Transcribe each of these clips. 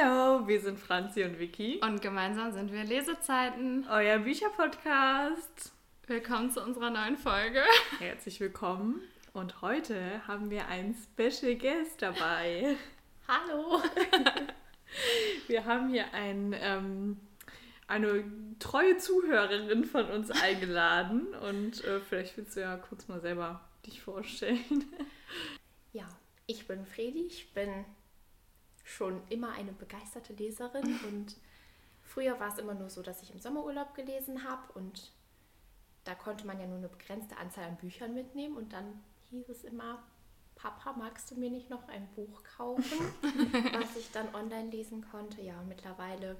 Hallo, wir sind Franzi und Vicky. Und gemeinsam sind wir Lesezeiten. Euer Bücherpodcast. Willkommen zu unserer neuen Folge. Herzlich willkommen. Und heute haben wir einen Special Guest dabei. Hallo. wir haben hier ein, ähm, eine treue Zuhörerin von uns eingeladen. Und äh, vielleicht willst du ja kurz mal selber dich vorstellen. Ja, ich bin Fredi. Ich bin schon immer eine begeisterte Leserin und früher war es immer nur so, dass ich im Sommerurlaub gelesen habe und da konnte man ja nur eine begrenzte Anzahl an Büchern mitnehmen und dann hieß es immer, Papa, magst du mir nicht noch ein Buch kaufen, was ich dann online lesen konnte? Ja, und mittlerweile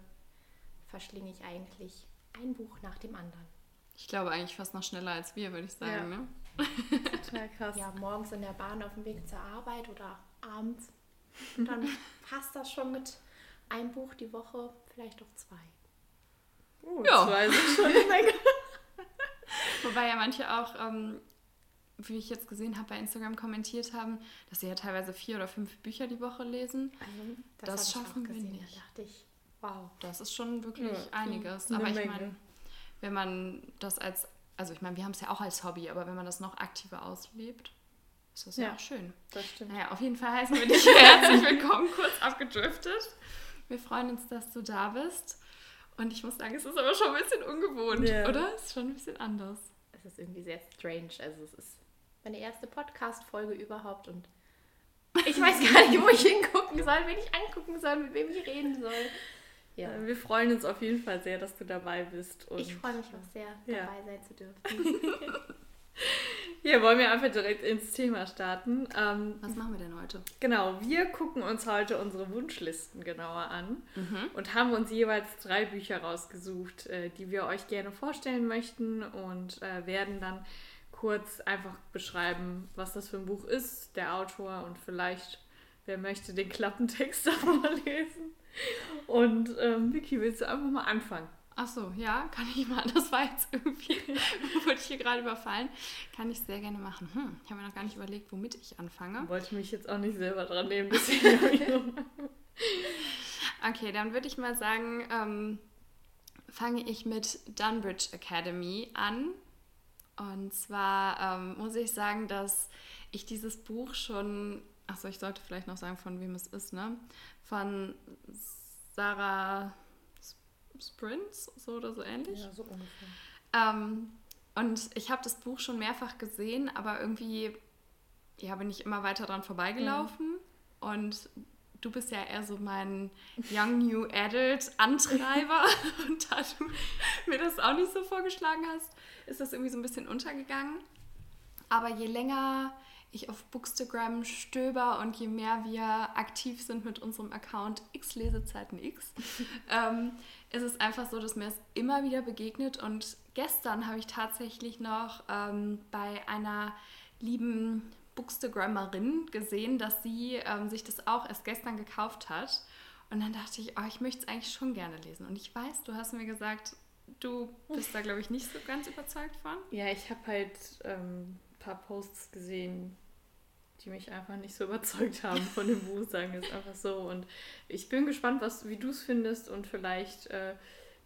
verschlinge ich eigentlich ein Buch nach dem anderen. Ich glaube eigentlich fast noch schneller als wir, würde ich sagen. Ja. Ne? Total krass. Ja, morgens in der Bahn auf dem Weg zur Arbeit oder abends und dann passt das schon mit einem Buch die Woche, vielleicht auch zwei. Uh, ja. Zwei sind schon eine Menge. Wobei ja manche auch, ähm, wie ich jetzt gesehen habe, bei Instagram kommentiert haben, dass sie ja teilweise vier oder fünf Bücher die Woche lesen. Also, das, das schaffen wir nicht. Da dachte ich, wow. Das ist schon wirklich ja, einiges. Aber ich meine, wenn man das als, also ich meine, wir haben es ja auch als Hobby, aber wenn man das noch aktiver auslebt, das ist ja, ja auch schön. Das stimmt. Naja, auf jeden Fall heißen wir dich herzlich willkommen, kurz abgedriftet. Wir freuen uns, dass du da bist. Und ich muss sagen, es ist aber schon ein bisschen ungewohnt, yeah. oder? Es ist schon ein bisschen anders. Es ist irgendwie sehr strange. Also es ist meine erste Podcast-Folge überhaupt und ich weiß gar nicht, wo ich hingucken soll, wen ich angucken soll, mit wem ich reden soll. Ja. Wir freuen uns auf jeden Fall sehr, dass du dabei bist. ich freue mich auch sehr, dabei ja. sein zu dürfen. Hier wollen wir einfach direkt ins Thema starten. Ähm, Was machen wir denn heute? Genau, wir gucken uns heute unsere Wunschlisten genauer an mhm. und haben uns jeweils drei Bücher rausgesucht, äh, die wir euch gerne vorstellen möchten und äh, werden dann kurz einfach beschreiben, was das für ein Buch ist, der Autor und vielleicht, wer möchte, den Klappentext davon lesen. Und ähm, Vicky, willst du einfach mal anfangen? Ach so, ja, kann ich mal. Das war jetzt irgendwie, wurde ich hier gerade überfallen. Kann ich sehr gerne machen. Hm, ich habe mir noch gar nicht überlegt, womit ich anfange. Ich wollte mich jetzt auch nicht selber dran nehmen. okay, dann würde ich mal sagen, ähm, fange ich mit Dunbridge Academy an. Und zwar ähm, muss ich sagen, dass ich dieses Buch schon, achso, ich sollte vielleicht noch sagen, von wem es ist, ne? Von Sarah Sprints, so oder so ähnlich. Ja, so ungefähr. Ähm, und ich habe das Buch schon mehrfach gesehen, aber irgendwie ja, bin ich immer weiter dran vorbeigelaufen. Mhm. Und du bist ja eher so mein Young New Adult Antreiber. und da du mir das auch nicht so vorgeschlagen hast, ist das irgendwie so ein bisschen untergegangen. Aber je länger ich auf Bookstagram stöber und je mehr wir aktiv sind mit unserem Account X Lesezeiten X, ähm, ist es einfach so, dass mir es immer wieder begegnet. Und gestern habe ich tatsächlich noch ähm, bei einer lieben Bookstagrammerin gesehen, dass sie ähm, sich das auch erst gestern gekauft hat. Und dann dachte ich, oh, ich möchte es eigentlich schon gerne lesen. Und ich weiß, du hast mir gesagt, du bist da, glaube ich, nicht so ganz überzeugt von. Ja, ich habe halt ähm, ein paar Posts gesehen, die mich einfach nicht so überzeugt haben von dem Buch, sagen wir es einfach so. Und ich bin gespannt, was, wie du es findest und vielleicht äh,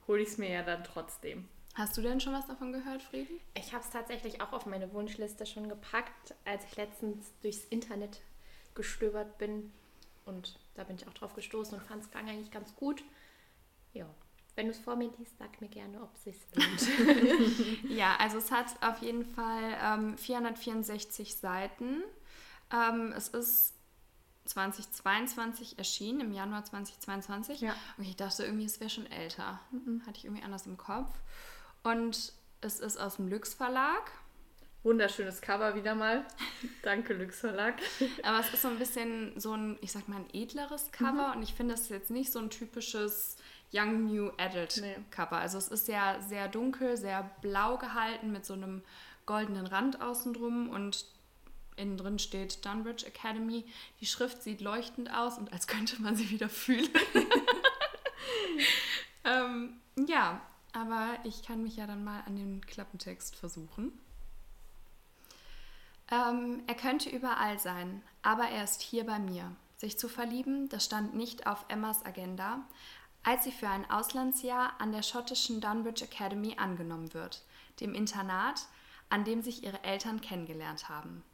hole ich es mir ja dann trotzdem. Hast du denn schon was davon gehört, Frieden? Ich habe es tatsächlich auch auf meine Wunschliste schon gepackt, als ich letztens durchs Internet gestöbert bin. Und da bin ich auch drauf gestoßen und fand es eigentlich ganz gut. Ja, wenn du es vor mir liest, sag mir gerne, ob es sich lohnt. ja, also es hat auf jeden Fall ähm, 464 Seiten. Ähm, es ist 2022 erschienen, im Januar 2022. Ja. Und ich dachte irgendwie, es wäre schon älter. Mhm. Hatte ich irgendwie anders im Kopf. Und es ist aus dem Lüx Verlag. Wunderschönes Cover wieder mal. Danke, Lüx Verlag. Aber es ist so ein bisschen so ein, ich sag mal, ein edleres Cover. Mhm. Und ich finde, es ist jetzt nicht so ein typisches Young New Adult nee. Cover. Also es ist ja sehr dunkel, sehr blau gehalten mit so einem goldenen Rand außen drum und innen drin steht Dunbridge Academy. Die Schrift sieht leuchtend aus und als könnte man sie wieder fühlen. ähm, ja, aber ich kann mich ja dann mal an den Klappentext versuchen. Ähm, er könnte überall sein, aber er ist hier bei mir. sich zu verlieben, das stand nicht auf Emmas Agenda, als sie für ein Auslandsjahr an der schottischen Dunbridge Academy angenommen wird, dem Internat, an dem sich ihre Eltern kennengelernt haben.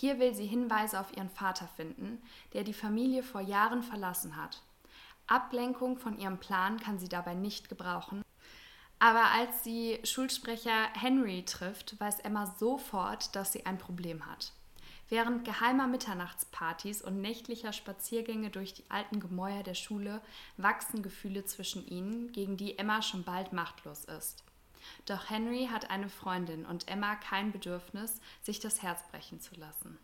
Hier will sie Hinweise auf ihren Vater finden, der die Familie vor Jahren verlassen hat. Ablenkung von ihrem Plan kann sie dabei nicht gebrauchen. Aber als sie Schulsprecher Henry trifft, weiß Emma sofort, dass sie ein Problem hat. Während geheimer Mitternachtspartys und nächtlicher Spaziergänge durch die alten Gemäuer der Schule wachsen Gefühle zwischen ihnen, gegen die Emma schon bald machtlos ist. Doch Henry hat eine Freundin und Emma kein Bedürfnis, sich das Herz brechen zu lassen.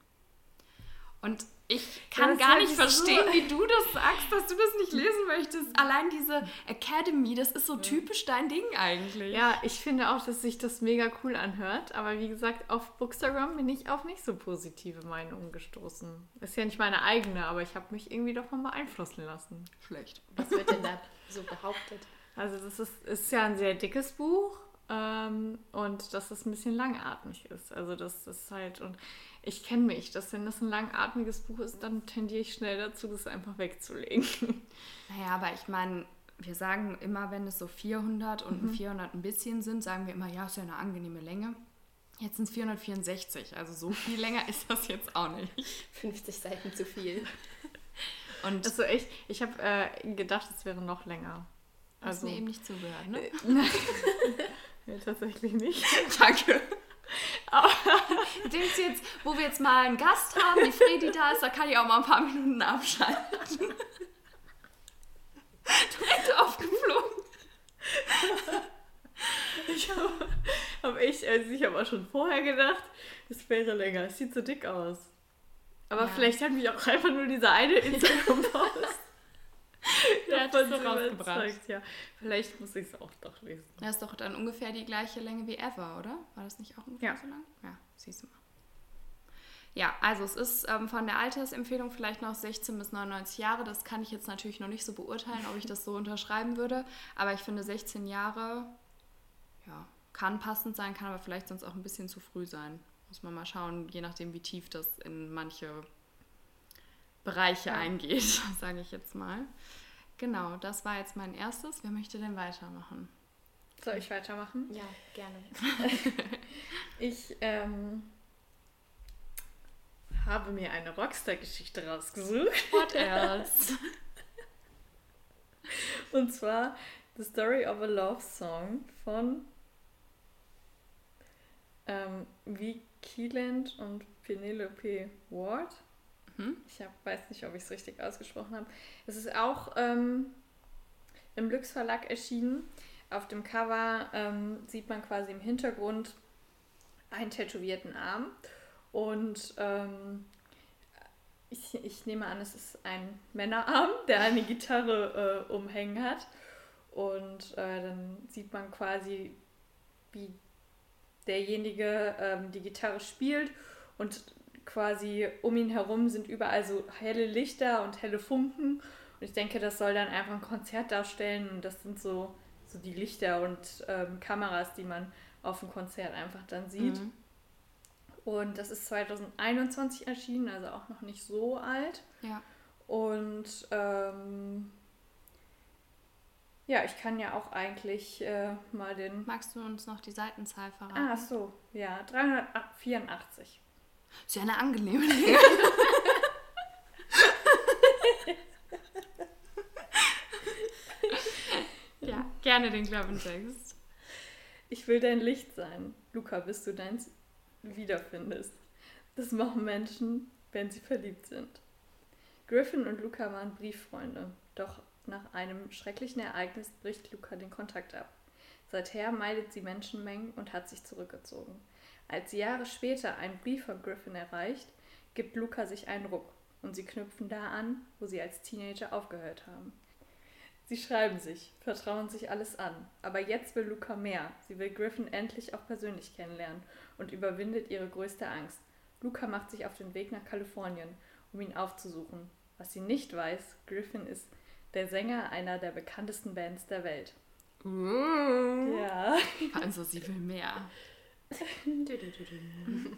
Und ich kann gar nicht verstehen, so. wie du das sagst, dass du das nicht lesen möchtest. Allein diese Academy, das ist so typisch dein Ding eigentlich. Ja, ich finde auch, dass sich das mega cool anhört. Aber wie gesagt, auf Bookstagram bin ich auf nicht so positive Meinungen gestoßen. Ist ja nicht meine eigene, aber ich habe mich irgendwie davon beeinflussen lassen. Schlecht. Was wird denn da so behauptet? Also das ist, ist ja ein sehr dickes Buch ähm, und dass es ein bisschen langatmig ist. Also das ist halt, und ich kenne mich, dass wenn das ein langatmiges Buch ist, dann tendiere ich schnell dazu, das einfach wegzulegen. Naja, aber ich meine, wir sagen immer, wenn es so 400 und mhm. 400 ein bisschen sind, sagen wir immer, ja, ist ja eine angenehme Länge. Jetzt sind es 464, also so viel länger ist das jetzt auch nicht. 50 Seiten zu viel. Und also ich, ich habe äh, gedacht, es wäre noch länger. Hast also, mir eben nicht zugehört, ne? Ja, tatsächlich nicht. Danke. Aber du jetzt, wo wir jetzt mal einen Gast haben, die Fredi da ist, da kann ich auch mal ein paar Minuten abschalten. Direkt aufgeflogen. Ich habe hab ich, also ich habe auch schon vorher gedacht, es wäre länger. Es sieht so dick aus. Aber ja. vielleicht hat mich auch einfach nur dieser eine Instagram-Post Der hat es so rausgebracht. Ja. Vielleicht muss ich es auch doch lesen. Das ist doch dann ungefähr die gleiche Länge wie Ever, oder? War das nicht auch ungefähr ja. so lang? Ja, siehst du mal. Ja, also es ist ähm, von der Altersempfehlung vielleicht noch 16 bis 99 Jahre. Das kann ich jetzt natürlich noch nicht so beurteilen, ob ich das so unterschreiben würde. Aber ich finde 16 Jahre, ja, kann passend sein, kann aber vielleicht sonst auch ein bisschen zu früh sein. Muss man mal schauen, je nachdem, wie tief das in manche Bereiche ja. eingeht, sage ich jetzt mal. Genau, das war jetzt mein erstes. Wer möchte denn weitermachen? Soll ich weitermachen? Ja, gerne. ich ähm, habe mir eine Rockstar-Geschichte rausgesucht. What else? Und zwar The Story of a Love Song von ähm, V. Keeland und Penelope Ward. Hm? Ich hab, weiß nicht, ob ich es richtig ausgesprochen habe. Es ist auch ähm, im Lux Verlag erschienen. Auf dem Cover ähm, sieht man quasi im Hintergrund einen tätowierten Arm. Und ähm, ich, ich nehme an, es ist ein Männerarm, der eine Gitarre äh, umhängen hat. Und äh, dann sieht man quasi, wie derjenige ähm, die Gitarre spielt und quasi um ihn herum sind überall so helle Lichter und helle Funken. Und ich denke, das soll dann einfach ein Konzert darstellen. Und das sind so, so die Lichter und ähm, Kameras, die man auf dem Konzert einfach dann sieht. Mhm. Und das ist 2021 erschienen, also auch noch nicht so alt. Ja. Und ähm, ja, ich kann ja auch eigentlich äh, mal den. Magst du uns noch die Seitenzahl verraten? Ah, so, ja, 384. Ist ja eine angenehme Länge. ja, gerne den Klappentext. Ich will dein Licht sein, Luca, bis du deins wiederfindest. Das machen Menschen, wenn sie verliebt sind. Griffin und Luca waren Brieffreunde, doch nach einem schrecklichen Ereignis bricht Luca den Kontakt ab. Seither meidet sie Menschenmengen und hat sich zurückgezogen. Als sie Jahre später einen Brief von Griffin erreicht, gibt Luca sich einen Ruck und sie knüpfen da an, wo sie als Teenager aufgehört haben. Sie schreiben sich, vertrauen sich alles an, aber jetzt will Luca mehr. Sie will Griffin endlich auch persönlich kennenlernen und überwindet ihre größte Angst. Luca macht sich auf den Weg nach Kalifornien, um ihn aufzusuchen. Was sie nicht weiß, Griffin ist der Sänger einer der bekanntesten Bands der Welt. Uh. Ja. Also sie will mehr.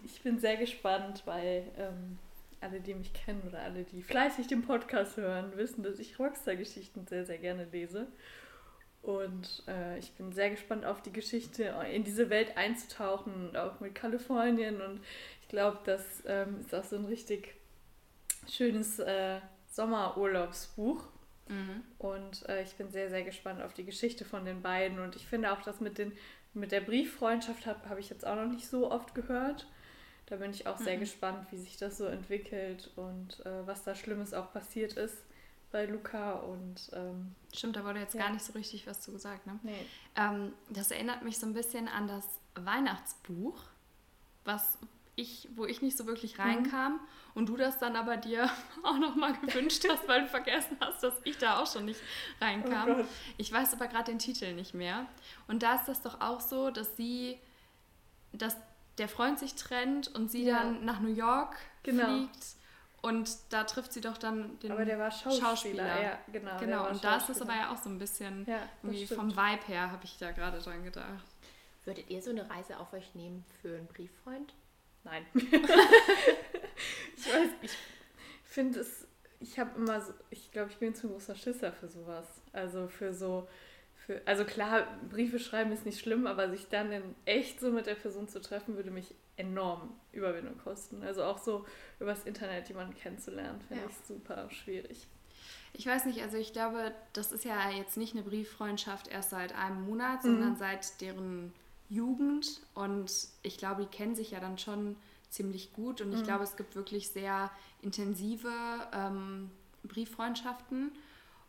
Ich bin sehr gespannt, weil ähm, alle, die mich kennen oder alle, die fleißig den Podcast hören, wissen, dass ich Rockstar-Geschichten sehr, sehr gerne lese. Und äh, ich bin sehr gespannt auf die Geschichte, in diese Welt einzutauchen, auch mit Kalifornien. Und ich glaube, das ähm, ist auch so ein richtig schönes äh, Sommerurlaubsbuch. Mhm. Und äh, ich bin sehr, sehr gespannt auf die Geschichte von den beiden. Und ich finde auch, dass mit, den, mit der Brieffreundschaft habe hab ich jetzt auch noch nicht so oft gehört. Da bin ich auch sehr mhm. gespannt, wie sich das so entwickelt und äh, was da Schlimmes auch passiert ist bei Luca. Und, ähm, Stimmt, da wurde jetzt ja. gar nicht so richtig was zu gesagt. Ne? Nee. Ähm, das erinnert mich so ein bisschen an das Weihnachtsbuch, was ich, wo ich nicht so wirklich mhm. reinkam mhm. und du das dann aber dir auch nochmal gewünscht hast, weil du vergessen hast, dass ich da auch schon nicht reinkam. Oh ich weiß aber gerade den Titel nicht mehr. Und da ist das doch auch so, dass sie, dass der Freund sich trennt und sie ja. dann nach New York genau. fliegt. Und da trifft sie doch dann den aber der war Schauspieler. Schauspieler. Ja, genau. Genau, und da ist es aber ja auch so ein bisschen ja, irgendwie vom Vibe her, habe ich da gerade dran gedacht. Würdet ihr so eine Reise auf euch nehmen für einen Brieffreund? Nein. ich weiß, ich finde es, ich habe immer so, ich glaube, ich bin zu großer Schisser für sowas. Also für so, für, also klar, Briefe schreiben ist nicht schlimm, aber sich dann in echt so mit der Person zu treffen, würde mich enorm Überwindung kosten. Also auch so übers Internet jemanden kennenzulernen, finde ja. ich super schwierig. Ich weiß nicht, also ich glaube, das ist ja jetzt nicht eine Brieffreundschaft erst seit einem Monat, mhm. sondern seit deren Jugend und ich glaube, die kennen sich ja dann schon ziemlich gut und ich mhm. glaube, es gibt wirklich sehr intensive ähm, Brieffreundschaften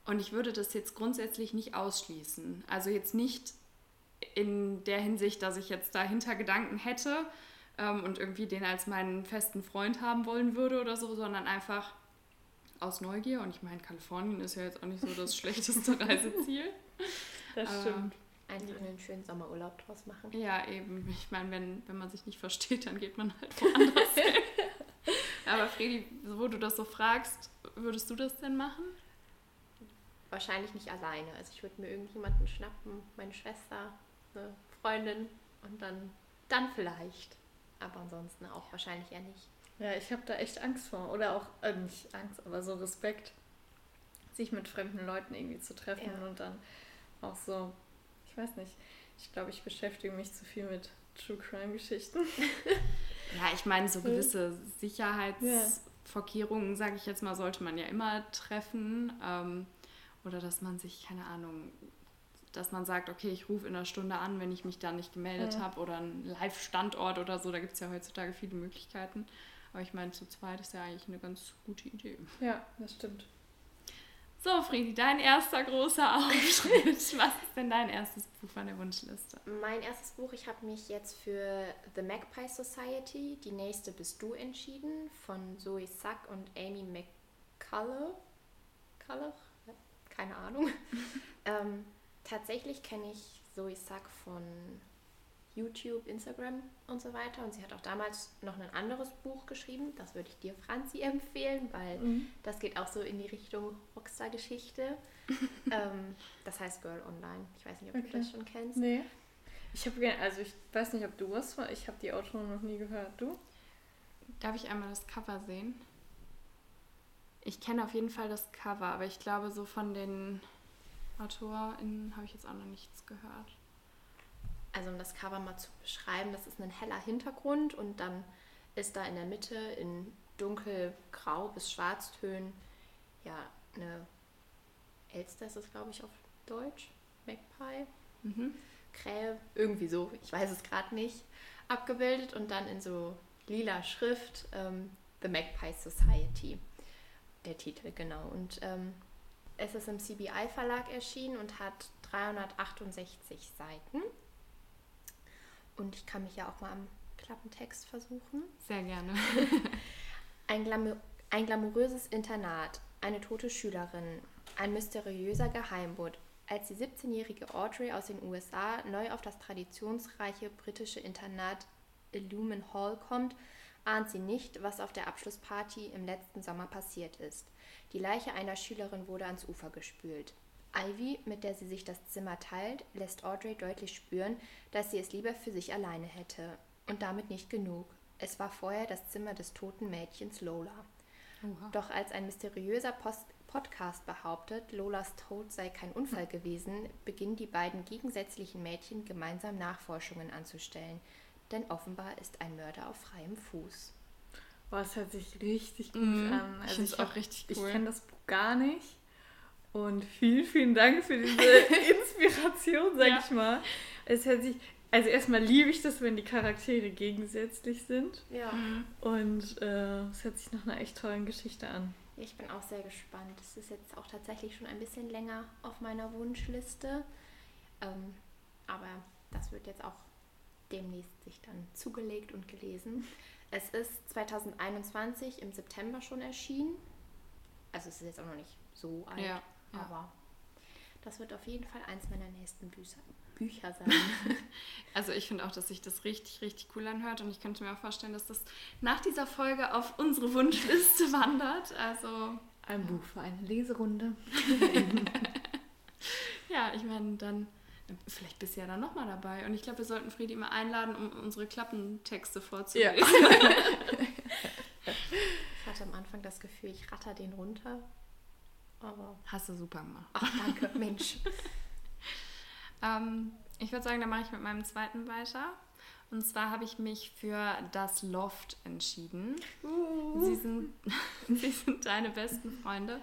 und ich würde das jetzt grundsätzlich nicht ausschließen. Also jetzt nicht in der Hinsicht, dass ich jetzt dahinter Gedanken hätte ähm, und irgendwie den als meinen festen Freund haben wollen würde oder so, sondern einfach aus Neugier. Und ich meine, Kalifornien ist ja jetzt auch nicht so das schlechteste Reiseziel. Das stimmt einfach einen schönen Sommerurlaub draus machen. Ja, eben. Ich meine, wenn, wenn man sich nicht versteht, dann geht man halt woanders hin. Aber Fredi, wo du das so fragst, würdest du das denn machen? Wahrscheinlich nicht alleine. Also ich würde mir irgendjemanden schnappen, meine Schwester, eine Freundin und dann, dann vielleicht. Aber ansonsten auch wahrscheinlich eher nicht. Ja, ich habe da echt Angst vor. Oder auch, äh, nicht Angst, aber so Respekt, sich mit fremden Leuten irgendwie zu treffen ja. und dann auch so weiß nicht. Ich glaube, ich beschäftige mich zu viel mit True Crime Geschichten. ja, ich meine, so gewisse Sicherheitsvorkehrungen, sage ich jetzt mal, sollte man ja immer treffen. Ähm, oder dass man sich, keine Ahnung, dass man sagt, okay, ich rufe in einer Stunde an, wenn ich mich da nicht gemeldet ja. habe oder einen Live-Standort oder so. Da gibt es ja heutzutage viele Möglichkeiten. Aber ich meine, zu zweit ist ja eigentlich eine ganz gute Idee. Ja, das stimmt. So, Friedi, dein erster großer Auftritt. Was ist denn dein erstes Buch von der Wunschliste? Mein erstes Buch, ich habe mich jetzt für The Magpie Society, Die nächste bist du, entschieden, von Zoe Sack und Amy McCullough. Cullough? Keine Ahnung. ähm, tatsächlich kenne ich Zoe Sack von YouTube, Instagram und so weiter. Und sie hat auch damals noch ein anderes Buch geschrieben. Das würde ich dir, Franzi, empfehlen, weil mhm. das geht auch so in die Richtung Rockstar-Geschichte. ähm, das heißt Girl Online. Ich weiß nicht, ob okay. du das schon kennst. Nee. Ich habe also ich weiß nicht, ob du was war. Ich habe die Autorin noch nie gehört. Du? Darf ich einmal das Cover sehen? Ich kenne auf jeden Fall das Cover, aber ich glaube, so von den AutorInnen habe ich jetzt auch noch nichts gehört also um das Cover mal zu beschreiben, das ist ein heller Hintergrund und dann ist da in der Mitte in dunkelgrau bis schwarztönen ja eine Elster ist es glaube ich auf Deutsch, Magpie, mhm. Krähe, irgendwie so, ich weiß es gerade nicht, abgebildet und dann in so lila Schrift ähm, The Magpie Society, der Titel genau. Und ähm, es ist im CBI Verlag erschienen und hat 368 Seiten und ich kann mich ja auch mal am Klappentext versuchen. Sehr gerne. ein, Glamour ein glamouröses Internat, eine tote Schülerin, ein mysteriöser Geheimbund. Als die 17-jährige Audrey aus den USA neu auf das traditionsreiche britische Internat Illumin Hall kommt, ahnt sie nicht, was auf der Abschlussparty im letzten Sommer passiert ist. Die Leiche einer Schülerin wurde ans Ufer gespült. Ivy, mit der sie sich das Zimmer teilt, lässt Audrey deutlich spüren, dass sie es lieber für sich alleine hätte. Und damit nicht genug. Es war vorher das Zimmer des toten Mädchens Lola. Oha. Doch als ein mysteriöser Post Podcast behauptet, Lolas Tod sei kein Unfall gewesen, beginnen die beiden gegensätzlichen Mädchen gemeinsam Nachforschungen anzustellen. Denn offenbar ist ein Mörder auf freiem Fuß. Boah, es hört sich richtig gut mm, an. Also ich, ich auch richtig cool. Ich kenne das Buch gar nicht. Und vielen, vielen Dank für diese Inspiration, sag ja. ich mal. Es hört sich, also erstmal liebe ich das, wenn die Charaktere gegensätzlich sind. Ja. Und äh, es hört sich nach einer echt tollen Geschichte an. Ich bin auch sehr gespannt. Es ist jetzt auch tatsächlich schon ein bisschen länger auf meiner Wunschliste. Ähm, aber das wird jetzt auch demnächst sich dann zugelegt und gelesen. Es ist 2021 im September schon erschienen. Also es ist jetzt auch noch nicht so alt, ja, ja. aber das wird auf jeden Fall eins meiner nächsten Bücher, Bücher sein. also ich finde auch, dass sich das richtig, richtig cool anhört und ich könnte mir auch vorstellen, dass das nach dieser Folge auf unsere Wunschliste wandert. Also ein Buch für eine Leserunde. ja, ich meine, dann vielleicht bist du ja dann nochmal dabei. Und ich glaube, wir sollten Friedi immer einladen, um unsere Klappentexte vorzulesen. Ja. ich hatte am Anfang das Gefühl, ich ratter den runter. Aber Hast du super gemacht. Ach, danke, Mensch. ähm, ich würde sagen, dann mache ich mit meinem zweiten weiter. Und zwar habe ich mich für das Loft entschieden. Uh. Sie, sind, sie sind deine besten Freunde.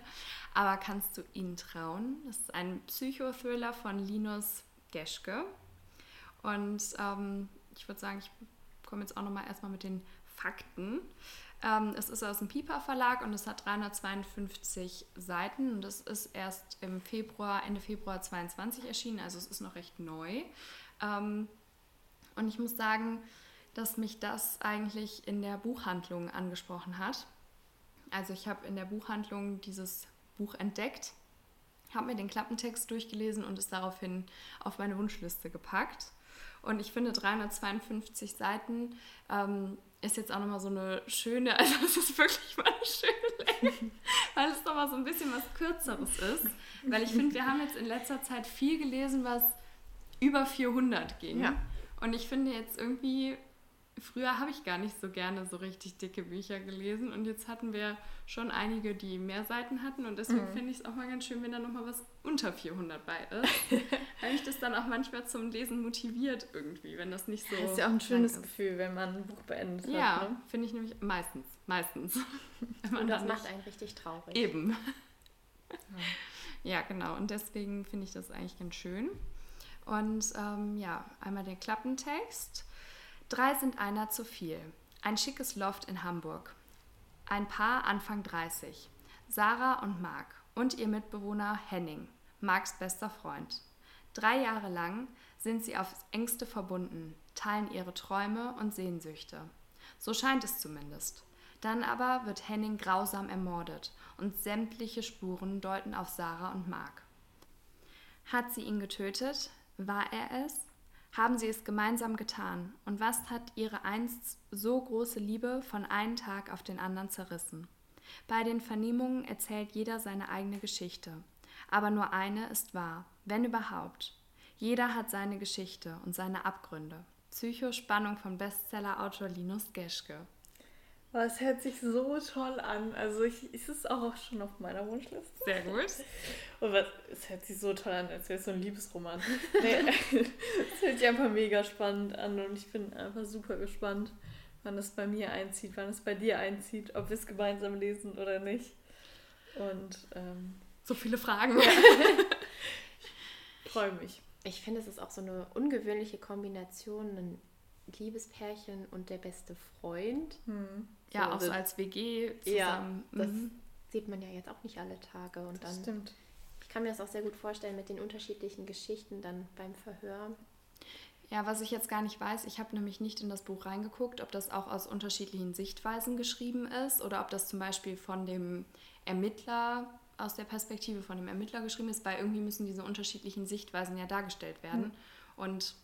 Aber kannst du ihnen trauen? Das ist ein Psychothriller von Linus Geschke. Und ähm, ich würde sagen, ich komme jetzt auch nochmal erstmal mit den Fakten. Ähm, es ist aus dem Piper Verlag und es hat 352 Seiten und es ist erst im Februar, Ende Februar 22 erschienen, also es ist noch recht neu. Ähm, und ich muss sagen, dass mich das eigentlich in der Buchhandlung angesprochen hat. Also ich habe in der Buchhandlung dieses Buch entdeckt, habe mir den Klappentext durchgelesen und es daraufhin auf meine Wunschliste gepackt. Und ich finde 352 Seiten ähm, ist jetzt auch nochmal so eine schöne, also es ist wirklich mal eine schöne Länge, weil es nochmal so ein bisschen was Kürzeres ist. Weil ich finde, wir haben jetzt in letzter Zeit viel gelesen, was über 400 ging. Ja. Und ich finde jetzt irgendwie früher habe ich gar nicht so gerne so richtig dicke Bücher gelesen und jetzt hatten wir schon einige, die mehr Seiten hatten und deswegen mhm. finde ich es auch mal ganz schön, wenn da nochmal was unter 400 bei ist, weil mich das dann auch manchmal zum Lesen motiviert irgendwie, wenn das nicht so... Das ist ja auch ein schönes Gefühl, wenn man ein Buch beendet ja, hat. Ja, ne? finde ich nämlich meistens, meistens. und das macht einen richtig traurig. Eben. Ja. ja, genau und deswegen finde ich das eigentlich ganz schön. Und ähm, ja, einmal der Klappentext. Drei sind einer zu viel. Ein schickes Loft in Hamburg. Ein Paar Anfang 30. Sarah und Marc und ihr Mitbewohner Henning, Marks bester Freund. Drei Jahre lang sind sie aufs engste verbunden, teilen ihre Träume und Sehnsüchte. So scheint es zumindest. Dann aber wird Henning grausam ermordet und sämtliche Spuren deuten auf Sarah und Mark. Hat sie ihn getötet? War er es? Haben sie es gemeinsam getan, und was hat ihre einst so große Liebe von einem Tag auf den anderen zerrissen? Bei den Vernehmungen erzählt jeder seine eigene Geschichte, aber nur eine ist wahr, wenn überhaupt. Jeder hat seine Geschichte und seine Abgründe. Psychospannung von Bestsellerautor Linus Geschke. Oh, es hört sich so toll an. Also ich, ist es auch schon auf meiner Wunschliste. Sehr gut. Und was, es hört sich so toll an, als wäre es so ein Liebesroman. nee, es hört sich einfach mega spannend an und ich bin einfach super gespannt, wann es bei mir einzieht, wann es bei dir einzieht, ob wir es gemeinsam lesen oder nicht. Und ähm, so viele Fragen. ich freue mich. Ich finde, es ist auch so eine ungewöhnliche Kombination, ein Liebespärchen und der beste Freund. Hm. Ja, auch so als WG zusammen. Ja, das mhm. sieht man ja jetzt auch nicht alle Tage. Und dann, stimmt. Ich kann mir das auch sehr gut vorstellen mit den unterschiedlichen Geschichten dann beim Verhör. Ja, was ich jetzt gar nicht weiß, ich habe nämlich nicht in das Buch reingeguckt, ob das auch aus unterschiedlichen Sichtweisen geschrieben ist oder ob das zum Beispiel von dem Ermittler aus der Perspektive von dem Ermittler geschrieben ist, weil irgendwie müssen diese unterschiedlichen Sichtweisen ja dargestellt werden. Mhm. Und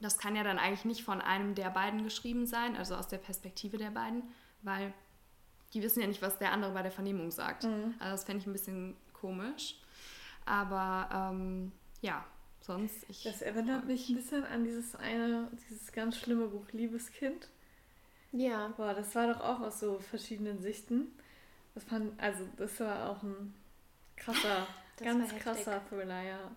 das kann ja dann eigentlich nicht von einem der beiden geschrieben sein, also aus der Perspektive der beiden, weil die wissen ja nicht, was der andere bei der Vernehmung sagt. Mhm. Also das fände ich ein bisschen komisch. Aber ähm, ja, sonst. Ich, das erinnert mich ein bisschen an dieses eine, dieses ganz schlimme Buch Liebeskind. Ja. Boah, das war doch auch aus so verschiedenen Sichten. Das fand, also das war auch ein krasser, ganz krasser Thriller, ja.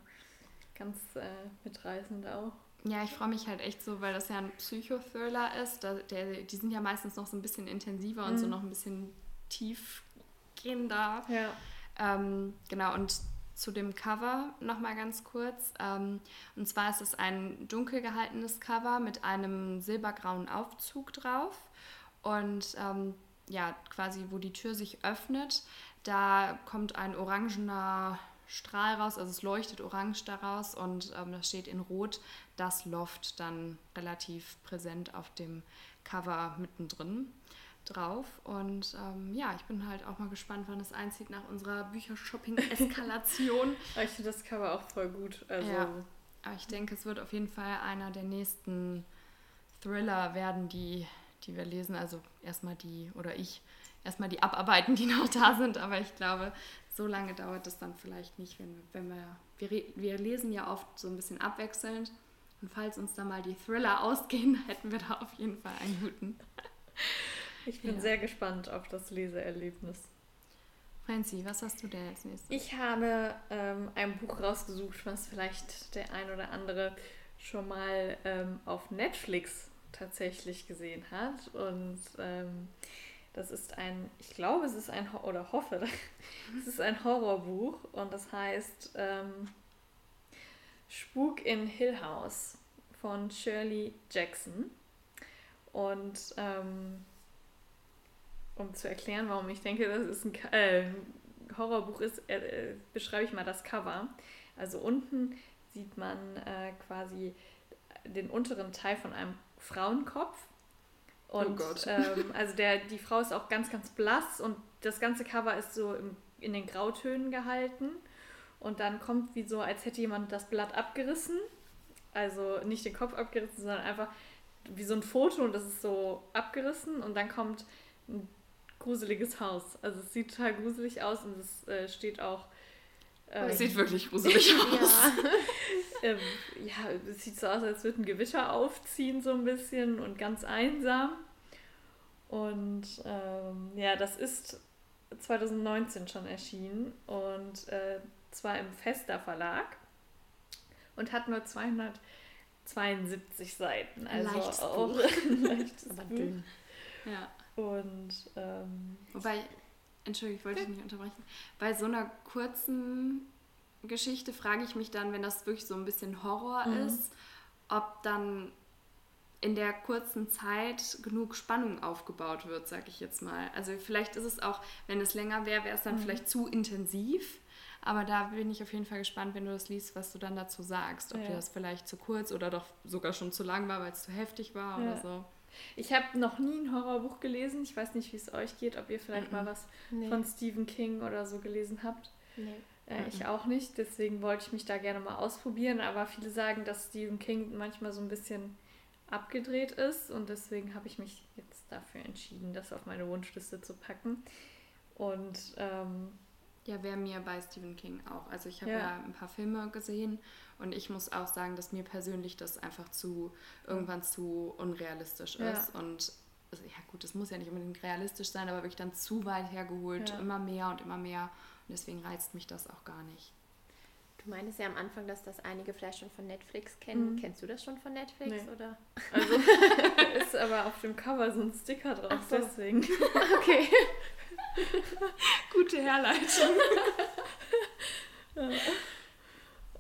Ganz äh, mitreißend auch. Ja, ich freue mich halt echt so, weil das ja ein Psychothriller ist. Da, der, die sind ja meistens noch so ein bisschen intensiver mhm. und so mhm. noch ein bisschen tiefgehender. Ja. Ähm, genau, und zu dem Cover nochmal ganz kurz. Ähm, und zwar ist es ein dunkel gehaltenes Cover mit einem silbergrauen Aufzug drauf. Und ähm, ja, quasi, wo die Tür sich öffnet, da kommt ein orangener Strahl raus, also es leuchtet orange daraus und ähm, da steht in Rot das Loft dann relativ präsent auf dem Cover mittendrin drauf. Und ähm, ja, ich bin halt auch mal gespannt, wann es einzieht nach unserer Büchershopping-Eskalation. ich finde das Cover auch voll gut. Also ja, aber ich denke, es wird auf jeden Fall einer der nächsten Thriller werden, die, die wir lesen. Also erstmal die, oder ich, erstmal die abarbeiten, die noch da sind. Aber ich glaube, so lange dauert es dann vielleicht nicht, wenn, wenn wir, wir, wir lesen ja oft so ein bisschen abwechselnd. Und falls uns da mal die Thriller ausgehen, hätten wir da auf jeden Fall einen guten. Ich bin ja. sehr gespannt auf das Leseerlebnis. Franzi, was hast du denn als nächstes? Ich habe ähm, ein Buch rausgesucht, was vielleicht der ein oder andere schon mal ähm, auf Netflix tatsächlich gesehen hat. Und ähm, das ist ein, ich glaube, es ist ein, oder hoffe, es ist ein Horrorbuch und das heißt ähm, Spuk in Hill House von Shirley Jackson. Und ähm, um zu erklären, warum ich denke, dass es ein äh, Horrorbuch ist, äh, beschreibe ich mal das Cover. Also unten sieht man äh, quasi den unteren Teil von einem Frauenkopf. Oh und, oh Gott. Ähm, also der, die Frau ist auch ganz, ganz blass und das ganze Cover ist so im, in den Grautönen gehalten. Und dann kommt wie so, als hätte jemand das Blatt abgerissen. Also nicht den Kopf abgerissen, sondern einfach wie so ein Foto und das ist so abgerissen. Und dann kommt ein gruseliges Haus. Also es sieht total gruselig aus und es äh, steht auch. Ähm, es sieht wirklich gruselig aus. ja. ähm, ja, es sieht so aus, als würde ein Gewitter aufziehen, so ein bisschen und ganz einsam. Und ähm, ja, das ist 2019 schon erschienen und äh, zwar im Fester Verlag und hat nur 272 Seiten. Also leichtes auch Buch. ein leichtes Aber Buch. dünn. Ja. Und ähm, wobei, Entschuldigung, ich wollte dich nicht unterbrechen. Bei so einer kurzen Geschichte frage ich mich dann, wenn das wirklich so ein bisschen Horror mhm. ist, ob dann in der kurzen Zeit genug Spannung aufgebaut wird, sag ich jetzt mal. Also vielleicht ist es auch, wenn es länger wäre, wäre es dann mhm. vielleicht zu intensiv. Aber da bin ich auf jeden Fall gespannt, wenn du das liest, was du dann dazu sagst. Ob ja. dir das vielleicht zu kurz oder doch sogar schon zu lang war, weil es zu heftig war ja. oder so. Ich habe noch nie ein Horrorbuch gelesen. Ich weiß nicht, wie es euch geht, ob ihr vielleicht mm -mm. mal was nee. von Stephen King oder so gelesen habt. Nee. Äh, ich auch nicht, deswegen wollte ich mich da gerne mal ausprobieren. Aber viele sagen, dass Stephen King manchmal so ein bisschen abgedreht ist und deswegen habe ich mich jetzt dafür entschieden, das auf meine Wunschliste zu packen. Und ähm, ja, wäre mir bei Stephen King auch. Also ich habe ja. ja. ein paar Filme gesehen und ich muss auch sagen, dass mir persönlich das einfach zu irgendwann zu unrealistisch ja. ist. Und also, ja gut, es muss ja nicht unbedingt realistisch sein, aber wirklich dann zu weit hergeholt, ja. immer mehr und immer mehr. Und deswegen reizt mich das auch gar nicht. Du meintest ja am Anfang, dass das einige vielleicht schon von Netflix kennen. Mhm. Kennst du das schon von Netflix? Nee. Oder? Also ist aber auf dem Cover so ein Sticker drauf, so. deswegen. okay. Gute Herleitung.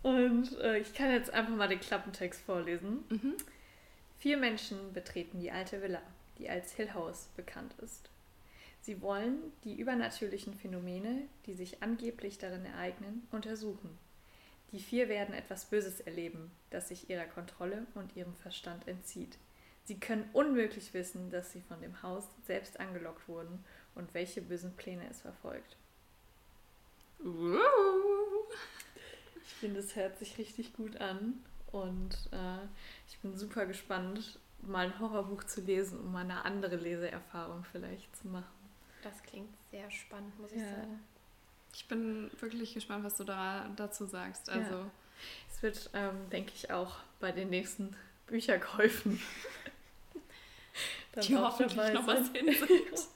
Und äh, ich kann jetzt einfach mal den Klappentext vorlesen. Mhm. Vier Menschen betreten die alte Villa, die als Hill House bekannt ist. Sie wollen die übernatürlichen Phänomene, die sich angeblich darin ereignen, untersuchen. Die vier werden etwas Böses erleben, das sich ihrer Kontrolle und ihrem Verstand entzieht. Sie können unmöglich wissen, dass sie von dem Haus selbst angelockt wurden und welche bösen Pläne es verfolgt. Ich finde, es hört sich richtig gut an und äh, ich bin super gespannt, mal ein Horrorbuch zu lesen, um mal eine andere Leseerfahrung vielleicht zu machen. Das klingt sehr spannend, muss ich ja. sagen. Ich bin wirklich gespannt, was du da dazu sagst. Also ja. es wird, ähm, denke ich, auch bei den nächsten Bücherkäufen die hoffentlich noch was hinsieht.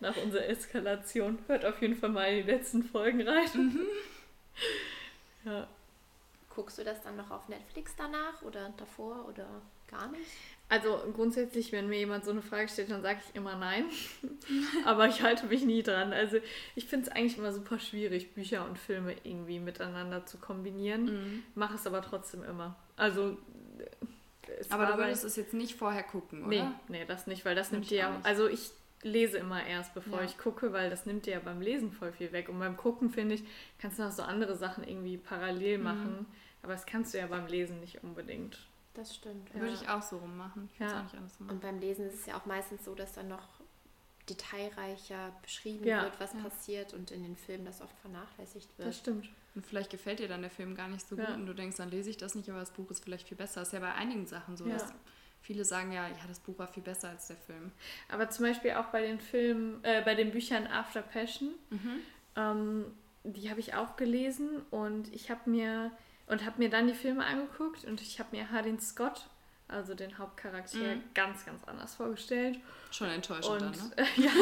nach unserer Eskalation. Hört auf jeden Fall mal in die letzten Folgen rein. Mhm. Ja. Guckst du das dann noch auf Netflix danach oder davor oder gar nicht? Also grundsätzlich, wenn mir jemand so eine Frage stellt, dann sage ich immer nein. Aber ich halte mich nie dran. Also ich finde es eigentlich immer super schwierig, Bücher und Filme irgendwie miteinander zu kombinieren. Mhm. Mache es aber trotzdem immer. Also aber du würdest es jetzt nicht vorher gucken, oder? Nee, nee, das nicht, weil das nimmt dir ja. Also ich lese immer erst, bevor ja. ich gucke, weil das nimmt dir ja beim Lesen voll viel weg. Und beim Gucken, finde ich, kannst du noch so andere Sachen irgendwie parallel mhm. machen. Aber das kannst du ja beim Lesen nicht unbedingt. Das stimmt. Ja. Würde ich auch so rummachen. Ich ja. Und beim Lesen ist es ja auch meistens so, dass dann noch detailreicher beschrieben ja. wird, was passiert und in den Filmen das oft vernachlässigt wird. Das stimmt. Und vielleicht gefällt dir dann der Film gar nicht so gut und du denkst, dann lese ich das nicht, aber das Buch ist vielleicht viel besser. Das ist ja bei einigen Sachen so, dass viele sagen ja, ja, das Buch war viel besser als der Film. Aber zum Beispiel auch bei den Filmen, äh, bei den Büchern After Passion, mhm. ähm, die habe ich auch gelesen und ich habe mir und habe mir dann die Filme angeguckt und ich habe mir Hardin Scott also den Hauptcharakter, mhm. ganz, ganz anders vorgestellt. Schon enttäuschend und, dann, ne? ja,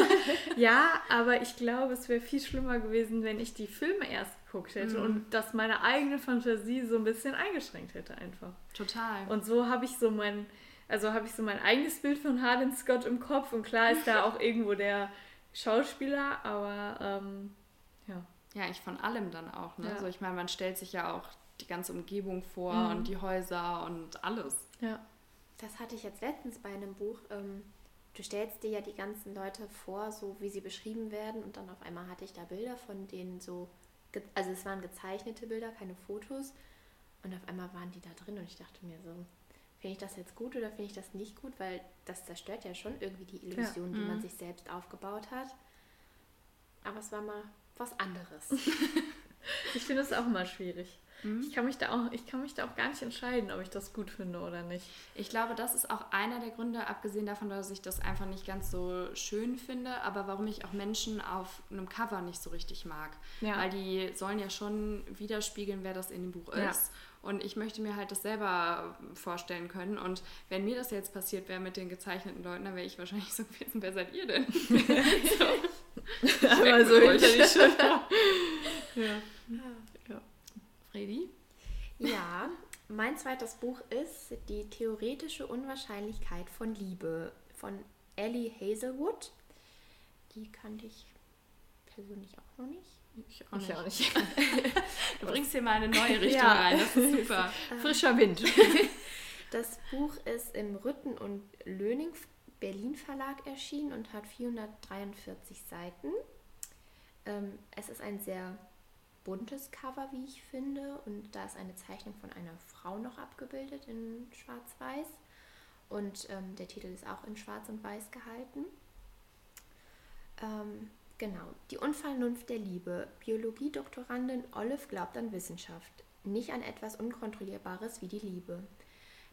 ja, aber ich glaube, es wäre viel schlimmer gewesen, wenn ich die Filme erst geguckt hätte mhm. und dass meine eigene Fantasie so ein bisschen eingeschränkt hätte einfach. Total. Und so habe ich so mein, also habe ich so mein eigenes Bild von Harlan Scott im Kopf und klar ist da auch irgendwo der Schauspieler, aber ähm, ja. Ja, ich von allem dann auch, ne? Ja. Also ich meine, man stellt sich ja auch die ganze Umgebung vor mhm. und die Häuser und alles. Ja das hatte ich jetzt letztens bei einem Buch. Ähm, du stellst dir ja die ganzen Leute vor, so wie sie beschrieben werden, und dann auf einmal hatte ich da Bilder von denen so, also es waren gezeichnete Bilder, keine Fotos, und auf einmal waren die da drin und ich dachte mir so, finde ich das jetzt gut oder finde ich das nicht gut, weil das zerstört ja schon irgendwie die Illusion, ja. die man mhm. sich selbst aufgebaut hat. Aber es war mal was anderes. ich finde es auch mal schwierig. Mhm. Ich, kann mich da auch, ich kann mich da auch gar nicht entscheiden, ob ich das gut finde oder nicht. Ich glaube, das ist auch einer der Gründe, abgesehen davon, dass ich das einfach nicht ganz so schön finde, aber warum ich auch Menschen auf einem Cover nicht so richtig mag. Ja. Weil die sollen ja schon widerspiegeln, wer das in dem Buch ja. ist. Und ich möchte mir halt das selber vorstellen können. Und wenn mir das jetzt passiert wäre mit den gezeichneten Leuten, dann wäre ich wahrscheinlich so gewesen, wer seid ihr denn? so. Aber so hinter die Schulter. ja. Fredi? Ja, mein zweites Buch ist Die theoretische Unwahrscheinlichkeit von Liebe von Ellie Hazelwood. Die kannte ich persönlich auch noch nicht. Ich auch nicht. Ich auch nicht. du bringst hier mal eine neue Richtung ja. rein, das ist super. Frischer Wind. Das Buch ist im Rütten und Löning Berlin Verlag erschienen und hat 443 Seiten. Ähm, es ist ein sehr buntes Cover, wie ich finde. Und da ist eine Zeichnung von einer Frau noch abgebildet in Schwarz-Weiß. Und ähm, der Titel ist auch in Schwarz und Weiß gehalten. Ähm, genau, die Unvernunft der Liebe. Biologiedoktorandin Olive glaubt an Wissenschaft, nicht an etwas Unkontrollierbares wie die Liebe.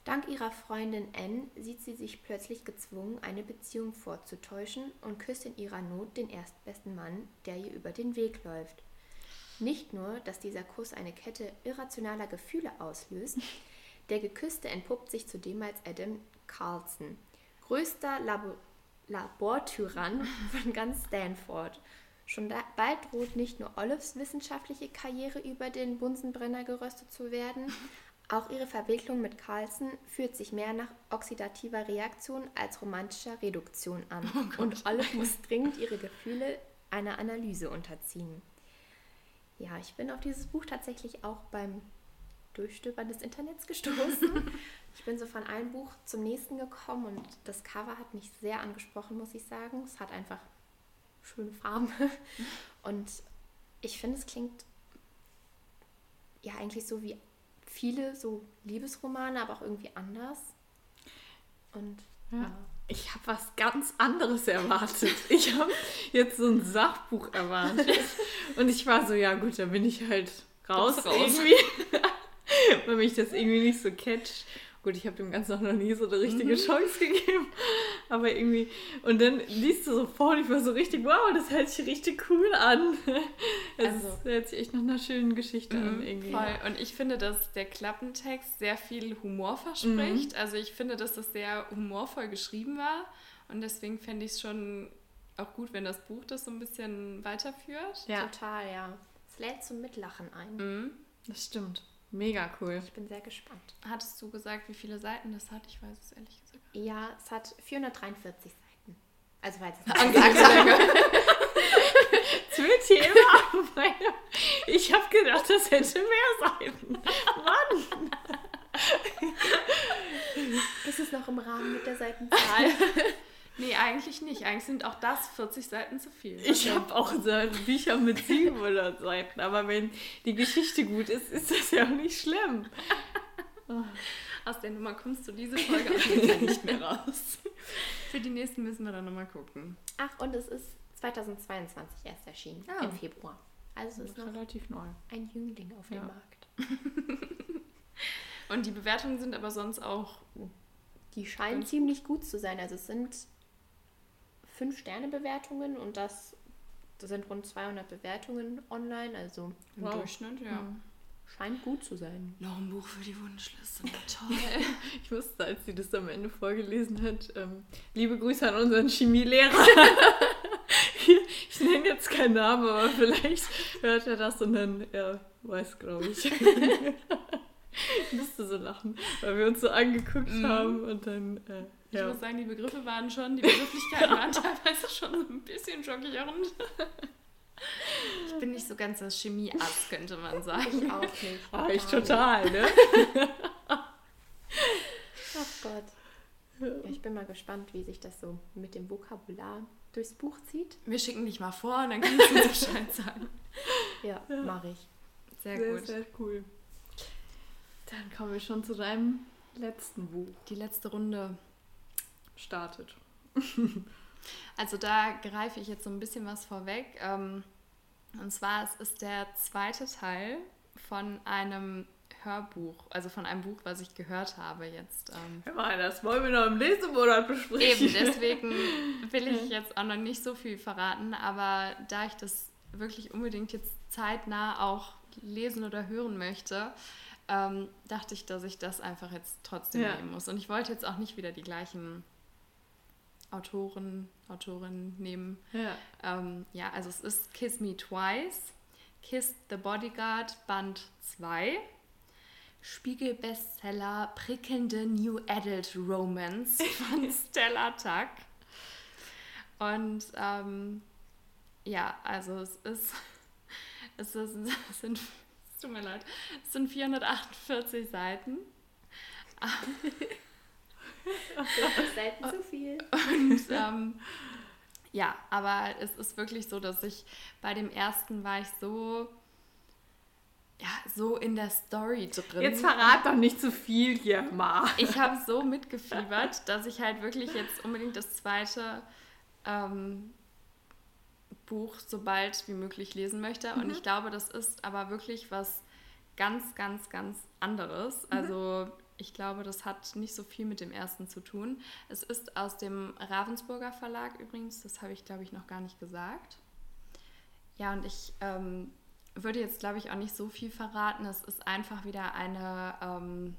Dank ihrer Freundin Anne sieht sie sich plötzlich gezwungen, eine Beziehung vorzutäuschen und küsst in ihrer Not den erstbesten Mann, der ihr über den Weg läuft. Nicht nur, dass dieser Kuss eine Kette irrationaler Gefühle auslöst, der Geküsste entpuppt sich zudem als Adam Carlson, größter Labo Labortyrann von ganz Stanford. Schon da, bald droht nicht nur Olives wissenschaftliche Karriere über den Bunsenbrenner geröstet zu werden, auch ihre Verwicklung mit Carlson fühlt sich mehr nach oxidativer Reaktion als romantischer Reduktion an. Oh und Olive muss dringend ihre Gefühle einer Analyse unterziehen ja, ich bin auf dieses Buch tatsächlich auch beim Durchstöbern des Internets gestoßen. ich bin so von einem Buch zum nächsten gekommen und das Cover hat mich sehr angesprochen, muss ich sagen. Es hat einfach schöne Farben und ich finde, es klingt ja eigentlich so wie viele so Liebesromane, aber auch irgendwie anders. Und ja. ja. Ich habe was ganz anderes erwartet. Ich habe jetzt so ein Sachbuch erwartet. Und ich war so, ja gut, da bin ich halt raus, raus. irgendwie. Weil mich das irgendwie nicht so catcht. Gut, ich habe dem Ganzen noch nie so eine richtige mhm. Chance gegeben. Aber irgendwie. Und dann liest du so vor und ich war so richtig, wow, das hört sich richtig cool an. Es also, hört sich echt nach einer schönen Geschichte an. Mhm, irgendwie. Voll. Und ich finde, dass der Klappentext sehr viel Humor verspricht. Mhm. Also ich finde, dass das sehr humorvoll geschrieben war. Und deswegen fände ich es schon auch gut, wenn das Buch das so ein bisschen weiterführt. Ja. Total, ja. Es lädt zum Mitlachen ein. Mhm. Das stimmt. Mega cool. Ich bin sehr gespannt. Hattest du gesagt, wie viele Seiten das hat? Ich weiß es ehrlich gesagt. Ja, es hat 443 Seiten. Also weil es angesagt Zum Thema. Ich habe gedacht, das hätte mehr Seiten. Mann. Ist es noch im Rahmen mit der Seitenzahl? Nee, eigentlich nicht. Eigentlich sind auch das 40 Seiten zu viel. Ich habe auch so Bücher mit 700 Seiten, aber wenn die Geschichte gut ist, ist das ja auch nicht schlimm. Aus der Nummer kommst du diese Folge auf jeden Fall nicht mehr raus. Für die nächsten müssen wir dann nochmal gucken. Ach, und es ist 2022 erst erschienen, Ah. im Februar. Also es ist noch relativ neu. ein Jüngling auf Ja. dem Markt. Und die Bewertungen sind aber sonst auch. Die scheinen ziemlich gut zu sein. Also es sind 5-Sterne-Bewertungen und das, das sind rund 200 Bewertungen online. Also Im Wow. Durchschnitt, ja. scheint gut zu sein. Noch ein Buch für die Wunschliste. Toll. Ich wusste, als sie das am Ende vorgelesen hat, ähm, liebe Grüße an unseren Chemielehrer. ich nenne jetzt keinen Namen, aber vielleicht hört er das und dann, er weiß, glaube ich. ich musste so lachen, weil wir uns so angeguckt Mhm. haben und dann, äh, Ich ja. muss sagen, die Begriffe waren schon, die Begrifflichkeiten waren teilweise schon so ein bisschen schockierend. Ich bin nicht so ganz das Chemie-Ass, könnte man sagen. Ich auch nicht. Ah, ich total, ne? Ach Gott. Ja, ich bin mal gespannt, wie sich das so mit dem Vokabular durchs Buch zieht. Wir schicken dich mal vor und dann kannst du Bescheid sagen. Ja, mache ich. Sehr, Sehr, gut. sehr cool. Dann kommen wir schon zu deinem letzten Buch. Die letzte Runde. Startet. Also da greife ich jetzt so ein bisschen was vorweg. Ähm, Und zwar es ist der zweite Teil von einem Hörbuch, also von einem Buch, was ich gehört habe jetzt. Ähm, Hör mal, das wollen wir noch im Lesemonat besprechen. Eben, deswegen will ich jetzt auch noch nicht so viel verraten, aber da ich das wirklich unbedingt jetzt zeitnah auch lesen oder hören möchte, ähm, dachte ich, dass ich das einfach jetzt trotzdem Ja. nehmen muss. Und ich wollte jetzt auch nicht wieder die gleichen Autoren, Autorinnen nehmen. Ja. Ähm, ja, also es ist Kiss Me Twice, Kiss the Bodyguard Band 2, Spiegel-Bestseller prickelnde New Adult Romance von Stella Tuck. Und ähm, ja, also es ist, es, ist, es sind, es tut mir leid, es sind 448 Seiten. Selten zu viel. Und ähm, ja, aber es ist wirklich so, dass ich bei dem ersten war ich so, ja, so in der Story drin. Jetzt verrat doch nicht zu viel hier, Ma. ich habe so mitgefiebert, dass ich halt wirklich jetzt unbedingt das zweite ähm, Buch so bald wie möglich lesen möchte. Und ich glaube, das ist aber wirklich was ganz, ganz, ganz anderes. Also ich glaube, das hat nicht so viel mit dem ersten zu tun. Es ist aus dem Ravensburger Verlag übrigens, das habe ich, glaube ich, noch gar nicht gesagt. Ja, und ich ähm, würde jetzt, glaube ich, auch nicht so viel verraten. Es ist einfach wieder eine, ähm,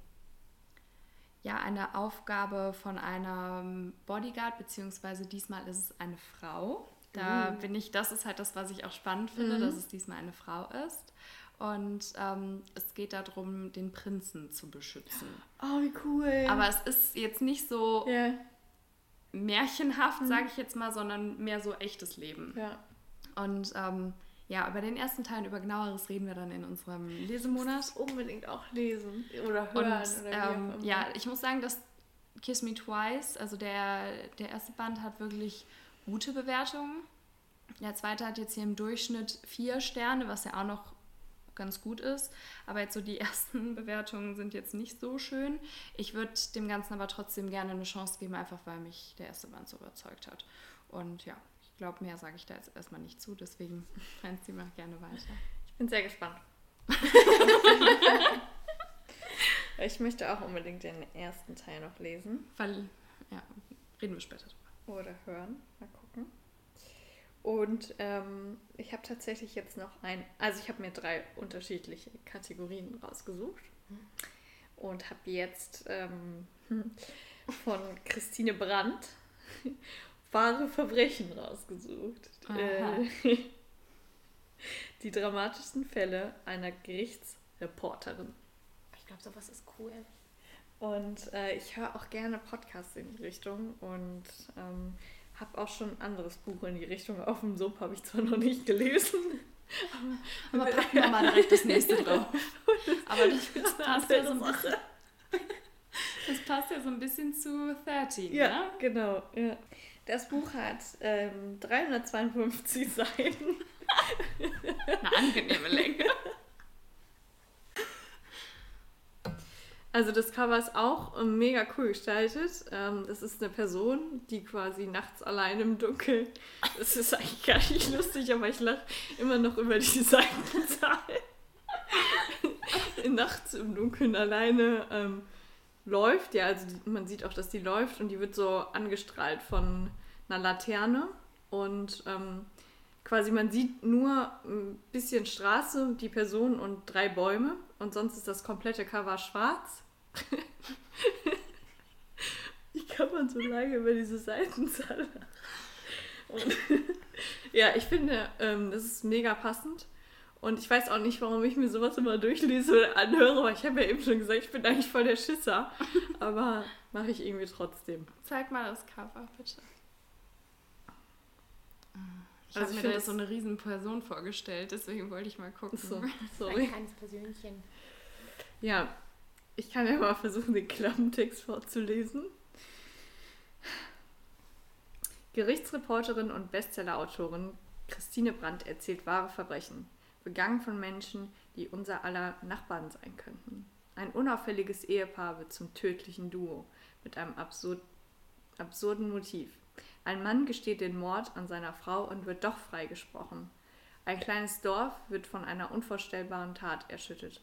ja, eine Aufgabe von einem Bodyguard, beziehungsweise diesmal ist es eine Frau. Da bin ich, das ist halt das, was ich auch spannend finde, dass es diesmal eine Frau ist. Und ähm, es geht darum, den Prinzen zu beschützen. Oh, wie cool. Aber es ist jetzt nicht so ja, märchenhaft, sage ich jetzt mal, sondern mehr so echtes Leben. ja. Und ähm, ja, über den ersten Teil und über genaueres reden wir dann in unserem Lesemonat. Unbedingt auch lesen oder Und hören oder wie auch ähm, ja, ich muss sagen, dass Kiss Me Twice, also der, der erste Band hat wirklich gute Bewertungen. Der zweite hat jetzt hier im Durchschnitt vier Sterne, was ja auch noch ganz gut ist. Aber jetzt so die ersten Bewertungen sind jetzt nicht so schön. Ich würde dem Ganzen aber trotzdem gerne eine Chance geben, einfach weil mich der erste Band so überzeugt hat. Und ja, ich glaube, mehr sage ich da jetzt erstmal nicht zu, deswegen Franzi macht gerne weiter. Ich bin sehr gespannt. ich möchte auch unbedingt den ersten Teil noch lesen Weil, ja, reden wir später drüber. oder hören. Mal gucken. Und ähm, ich habe tatsächlich jetzt noch ein, also ich habe mir drei unterschiedliche Kategorien rausgesucht und habe jetzt ähm, von Christine Brandt wahre Verbrechen rausgesucht. Äh, die dramatischsten Fälle einer Gerichtsreporterin. Ich glaube, sowas ist cool. Und äh, ich höre auch gerne Podcasts in die Richtung und ähm, habe auch schon ein anderes Buch in die Richtung. Auf dem Sub habe ich zwar noch nicht gelesen. Aber, aber packen wir mal direkt das nächste drauf. Aber das, das passt ja so ein bisschen, das passt ja so ein bisschen zu 13, ja? Ne? genau. Ja. Das Buch hat ähm, 352 Seiten. Eine angenehme Länge. Also das Cover ist auch ähm, mega cool gestaltet. Ähm, das ist eine Person, die quasi nachts allein im Dunkeln. Das ist eigentlich gar nicht lustig, aber ich lache immer noch über die Seitenzahl. nachts im Dunkeln alleine ähm, läuft. Ja, also man sieht auch, dass die läuft und die wird so angestrahlt von einer Laterne. Und ähm, quasi man sieht nur ein bisschen Straße, die Person und drei Bäume. Und sonst ist das komplette Cover schwarz. Wie kann man so lange über diese Seitenzahl und Ja, ich finde, ähm, das ist mega passend. Und ich weiß auch nicht, warum ich mir sowas immer durchlese oder anhöre, weil ich habe ja eben schon gesagt, ich bin eigentlich voll der Schisser. Aber mache ich irgendwie trotzdem. Zeig mal das Cover, bitte. Ich also habe mir da so eine riesen Person vorgestellt, deswegen wollte ich mal gucken. So, sorry. Ein kleines Persönchen. Ja, ich kann ja mal versuchen, den Klappentext vorzulesen. Gerichtsreporterin und Bestsellerautorin Christine Brandt erzählt wahre Verbrechen, begangen von Menschen, die unser aller Nachbarn sein könnten. Ein unauffälliges Ehepaar wird zum tödlichen Duo mit einem absurd, absurden Motiv. Ein Mann gesteht den Mord an seiner Frau und wird doch freigesprochen. Ein kleines Dorf wird von einer unvorstellbaren Tat erschüttert.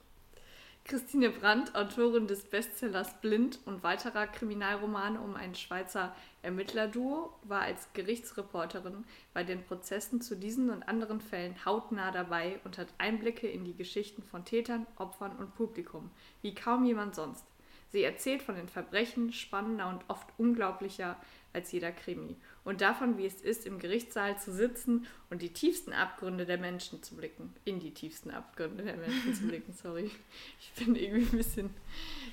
Christine Brandt, Autorin des Bestsellers Blind und weiterer Kriminalromane um ein Schweizer Ermittlerduo, war als Gerichtsreporterin bei den Prozessen zu diesen und anderen Fällen hautnah dabei und hat Einblicke in die Geschichten von Tätern, Opfern und Publikum, wie kaum jemand sonst. Sie erzählt von den Verbrechen spannender und oft unglaublicher als jeder Krimi und davon, wie es ist, im Gerichtssaal zu sitzen und die tiefsten Abgründe der Menschen zu blicken. In die tiefsten Abgründe der Menschen zu blicken, sorry. Ich bin irgendwie ein bisschen.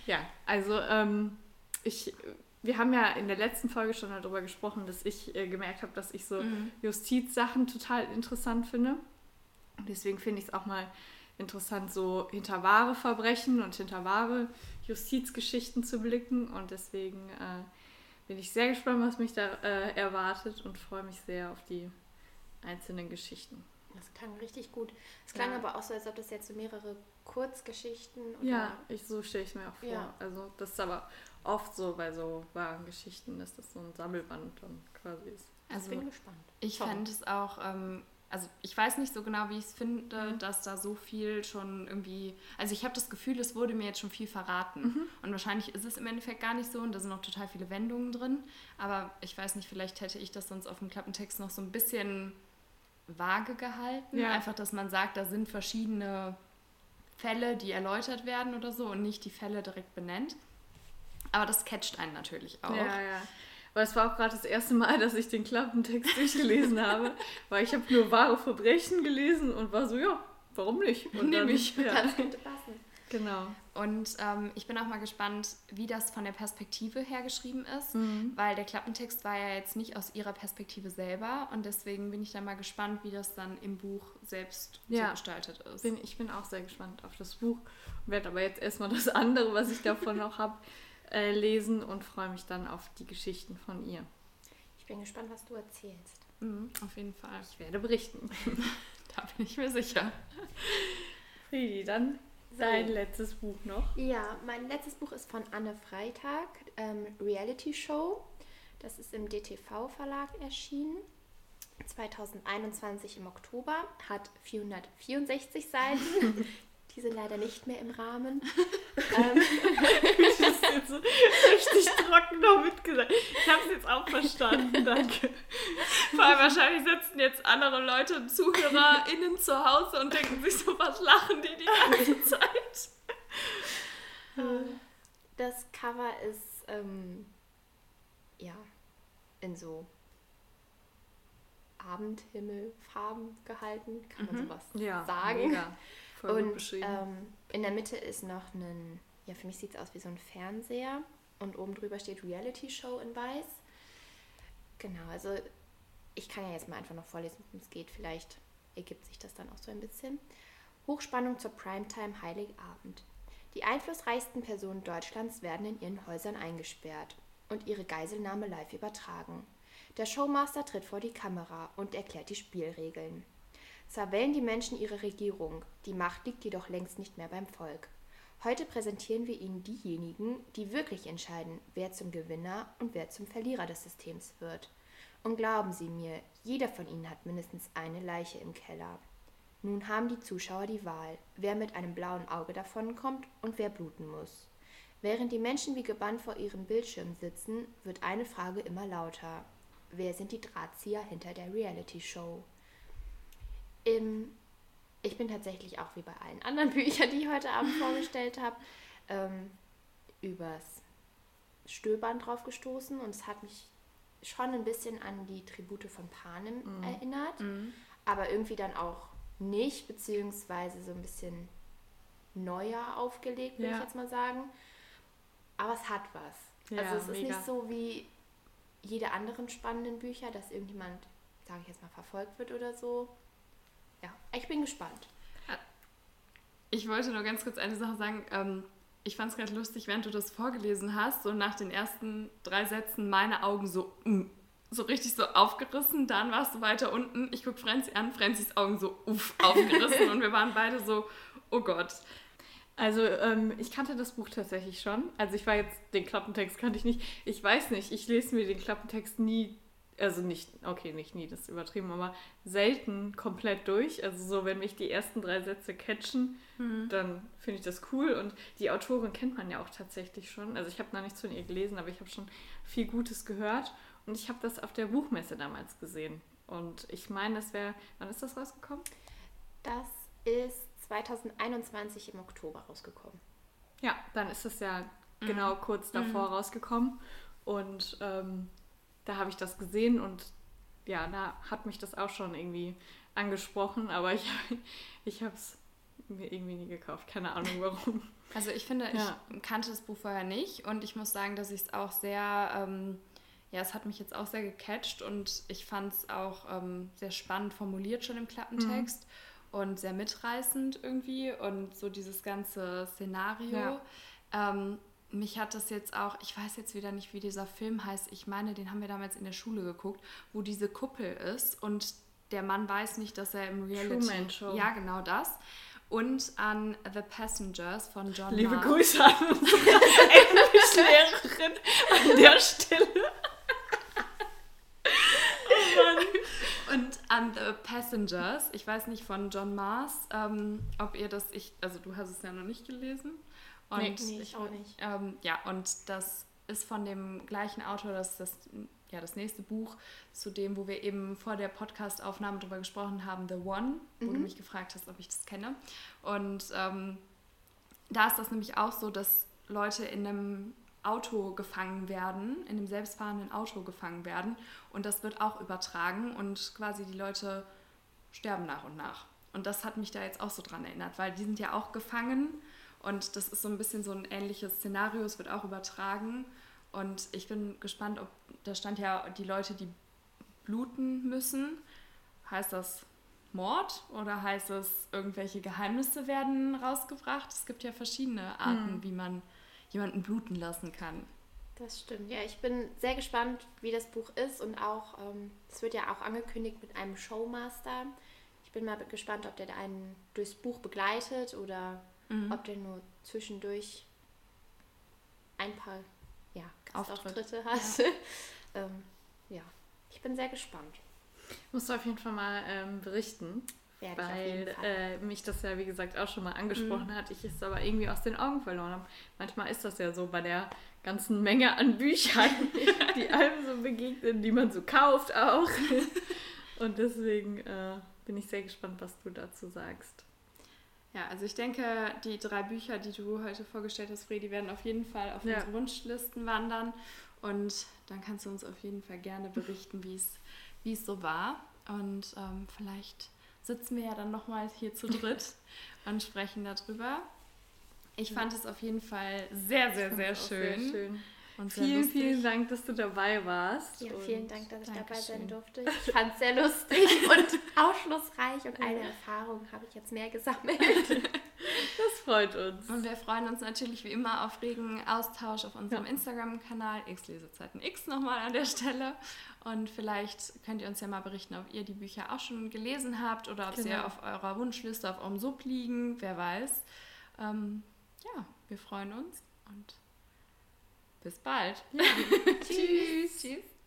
Ja, also ähm, ich. Wir haben ja in der letzten Folge schon darüber gesprochen, dass ich äh, gemerkt habe, dass ich so mhm. Justizsachen total interessant finde. Und deswegen finde ich es auch mal interessant, so hinter wahre Verbrechen und hinter wahre Justizgeschichten zu blicken. Und deswegen äh, bin ich sehr gespannt, was mich da äh, erwartet und freue mich sehr auf die einzelnen Geschichten. Das klang richtig gut. Es klang ja. aber auch so, als ob das jetzt so mehrere Kurzgeschichten oder Ja, ich, so stelle ich mir auch vor. Ja. Also das ist aber oft so bei so wahren Geschichten, dass das so ein Sammelband dann quasi ist. Also ich bin gespannt. Ich fände es auch ähm, also ich weiß nicht so genau, wie ich es finde, mhm. dass da so viel schon irgendwie, also ich habe das Gefühl, es wurde mir jetzt schon viel verraten mhm. und wahrscheinlich ist es im Endeffekt gar nicht so und da sind noch total viele Wendungen drin, aber ich weiß nicht, vielleicht hätte ich das sonst auf dem Klappentext noch so ein bisschen vage gehalten, ja. einfach, dass man sagt, da sind verschiedene Fälle, die erläutert werden oder so und nicht die Fälle direkt benennt. Aber das catcht einen natürlich auch. Ja, ja. Weil es war auch gerade das erste Mal, dass ich den Klappentext durchgelesen habe, weil ich habe nur wahre Verbrechen gelesen und war so, ja, warum nicht? Und Nehme ich. Ja. Das könnte passen. Genau. Und ähm, ich bin auch mal gespannt, wie das von der Perspektive her geschrieben ist, mhm. weil der Klappentext war ja jetzt nicht aus ihrer Perspektive selber und deswegen bin ich da mal gespannt, wie das dann im Buch selbst ja. so gestaltet ist. Bin, ich bin auch sehr gespannt auf das Buch, werde aber jetzt erstmal das andere, was ich davon noch habe, äh, lesen und freue mich dann auf die Geschichten von ihr. Ich bin gespannt, was du erzählst. Mhm, auf jeden Fall. Ich werde berichten. da bin ich mir sicher. Friedi, dann dein so. letztes Buch noch. Ja, mein letztes Buch ist von Anne Freitag, ähm, Reality Show. Das ist im DTV Verlag erschienen. 2021 im Oktober, hat 464 Seiten. Die sind leider nicht mehr im Rahmen. ähm. Ich habe jetzt so richtig trocken noch mitgesagt. Ich habe es jetzt auch verstanden, danke. Vor allem wahrscheinlich sitzen jetzt andere Leute, ZuhörerInnen zu Hause und denken sich so, was lachen die die ganze Zeit? Das Cover ist, ähm, ja, in so Abendhimmelfarben gehalten, kann man Mhm. sowas Ja, sagen. mega. Voll gut Und beschrieben. ähm, in der Mitte ist noch ein, ja, für mich sieht es aus wie so ein Fernseher. Und oben drüber steht Reality Show in weiß. Genau, also ich kann ja jetzt mal einfach noch vorlesen, worum es geht. Vielleicht ergibt sich das dann auch so ein bisschen. Hochspannung zur Primetime Heiligabend. Die einflussreichsten Personen Deutschlands werden in ihren Häusern eingesperrt und ihre Geiselnahme live übertragen. Der Showmaster tritt vor die Kamera und erklärt die Spielregeln. Zwar wählen die Menschen ihre Regierung, die Macht liegt jedoch längst nicht mehr beim Volk. Heute präsentieren wir Ihnen diejenigen, die wirklich entscheiden, wer zum Gewinner und wer zum Verlierer des Systems wird. Und glauben Sie mir, jeder von Ihnen hat mindestens eine Leiche im Keller. Nun haben die Zuschauer die Wahl, wer mit einem blauen Auge davonkommt und wer bluten muss. Während die Menschen wie gebannt vor ihren Bildschirmen sitzen, wird eine Frage immer lauter. Wer sind die Drahtzieher hinter der Reality-Show? Im, ich bin tatsächlich auch wie bei allen anderen Büchern, die ich heute Abend vorgestellt habe, ähm, übers Stöbern drauf gestoßen und es hat mich schon ein bisschen an die Tribute von Panem erinnert, aber irgendwie dann auch nicht, beziehungsweise so ein bisschen neuer aufgelegt, würde Ja. ich jetzt mal sagen. Aber es hat was. Ja, also es ist mega. nicht so wie jede anderen spannenden Bücher, dass irgendjemand, sage ich jetzt mal, verfolgt wird oder so. Ja, ich bin gespannt. Ich wollte nur ganz kurz eine Sache sagen. Ähm, ich fand es gerade lustig, während du das vorgelesen hast, so nach den ersten drei Sätzen meine Augen so, mm, so richtig so aufgerissen. Dann warst du weiter unten. Ich gucke Franzi an, Franzis Augen so uff, aufgerissen und wir waren beide so, oh Gott. Also ähm, ich kannte das Buch tatsächlich schon. Also ich war jetzt, den Klappentext kannte ich nicht. Ich weiß nicht, ich lese mir den Klappentext nie, also nicht, okay, nicht nie, das ist übertrieben, aber selten komplett durch. Also so, wenn mich die ersten drei Sätze catchen, dann finde ich das cool. Und die Autorin kennt man ja auch tatsächlich schon. Also ich habe noch nichts von ihr gelesen, aber ich habe schon viel Gutes gehört. Und ich habe das auf der Buchmesse damals gesehen. Und ich meine, das wäre, wann ist das rausgekommen? Das ist 2021 im Oktober rausgekommen. Ja, dann ist es ja genau kurz davor rausgekommen. Und ähm, da habe ich das gesehen und ja, da hat mich das auch schon irgendwie angesprochen, aber ich, ich habe es mir irgendwie nie gekauft. Keine Ahnung warum. Also ich finde, Ja. ich kannte das Buch vorher nicht und ich muss sagen, dass ich es auch sehr, ähm, ja, es hat mich jetzt auch sehr gecatcht und ich fand es auch ähm, sehr spannend formuliert schon im Klappentext und sehr mitreißend irgendwie und so dieses ganze Szenario. Ja. Ähm, mich hat das jetzt auch, ich weiß jetzt wieder nicht, wie dieser Film heißt. Ich meine, den haben wir damals in der Schule geguckt, wo diese Kuppel ist und der Mann weiß nicht, dass er im Reality... Truman Show. Ja, genau das. Und an The Passengers von John Liebe Marr. Grüße an unsere Englischlehrerin an der Stelle. Und an The Passengers, ich weiß nicht von John Mars, ähm, ob ihr das, ich, also du hast es ja noch nicht gelesen. Und Nee, Nee, ich auch nicht. Ähm, ja, und das ist von dem gleichen Autor, das das, ja, das nächste Buch zu dem, wo wir eben vor der Podcast-Aufnahme drüber gesprochen haben, The One, wo du mich gefragt hast, ob ich das kenne. Und ähm, da ist das nämlich auch so, dass Leute in einem Auto gefangen werden, in einem selbstfahrenden Auto gefangen werden. Und das wird auch übertragen und quasi die Leute sterben nach und nach. Und das hat mich da jetzt auch so dran erinnert, weil die sind ja auch gefangen und das ist so ein bisschen so ein ähnliches Szenario, es wird auch übertragen. Und ich bin gespannt, ob da stand ja die Leute, die bluten müssen. Heißt das Mord oder heißt es, irgendwelche Geheimnisse werden rausgebracht? Es gibt ja verschiedene Arten, wie man jemanden bluten lassen kann. Das stimmt. Ja, ich bin sehr gespannt, wie das Buch ist und auch, ähm, es wird ja auch angekündigt mit einem Showmaster. Ich bin mal gespannt, ob der einen durchs Buch begleitet oder ob der nur zwischendurch ein paar ja, Gastauftritte hat. ähm, ja, ich bin sehr gespannt. Musst du auf jeden Fall mal ähm, berichten. Werde weil äh, mich das ja, wie gesagt, auch schon mal angesprochen hat. Ich es aber irgendwie aus den Augen verloren habe. Manchmal ist das ja so bei der ganzen Menge an Büchern, die einem so begegnen, die man so kauft auch. Und deswegen äh, bin ich sehr gespannt, was du dazu sagst. Ja, also ich denke, die drei Bücher, die du heute vorgestellt hast, Fredi, werden auf jeden Fall auf Ja. unsere Wunschlisten wandern. Und dann kannst du uns auf jeden Fall gerne berichten, wie es so war. Und ähm, vielleicht sitzen wir ja dann nochmal hier zu dritt und sprechen darüber. Ich fand es auf jeden Fall sehr, sehr, sehr schön. sehr schön. Und vielen, vielen Dank, dass du dabei warst. Ja, vielen Dank, dass ich Dankeschön. dabei sein durfte. Ich fand es sehr lustig und aufschlussreich und eine Erfahrung habe ich jetzt mehr gesammelt. Das freut uns. Und wir freuen uns natürlich wie immer auf regen Austausch auf unserem ja. Instagram-Kanal X-Lesezeiten X nochmal an der Stelle. Und vielleicht könnt ihr uns ja mal berichten, ob ihr die Bücher auch schon gelesen habt oder ob genau. sie auf eurer Wunschliste auf eurem Sub liegen, wer weiß. Ähm, ja, wir freuen uns und bis bald. Ja. Tschüss. Tschüss.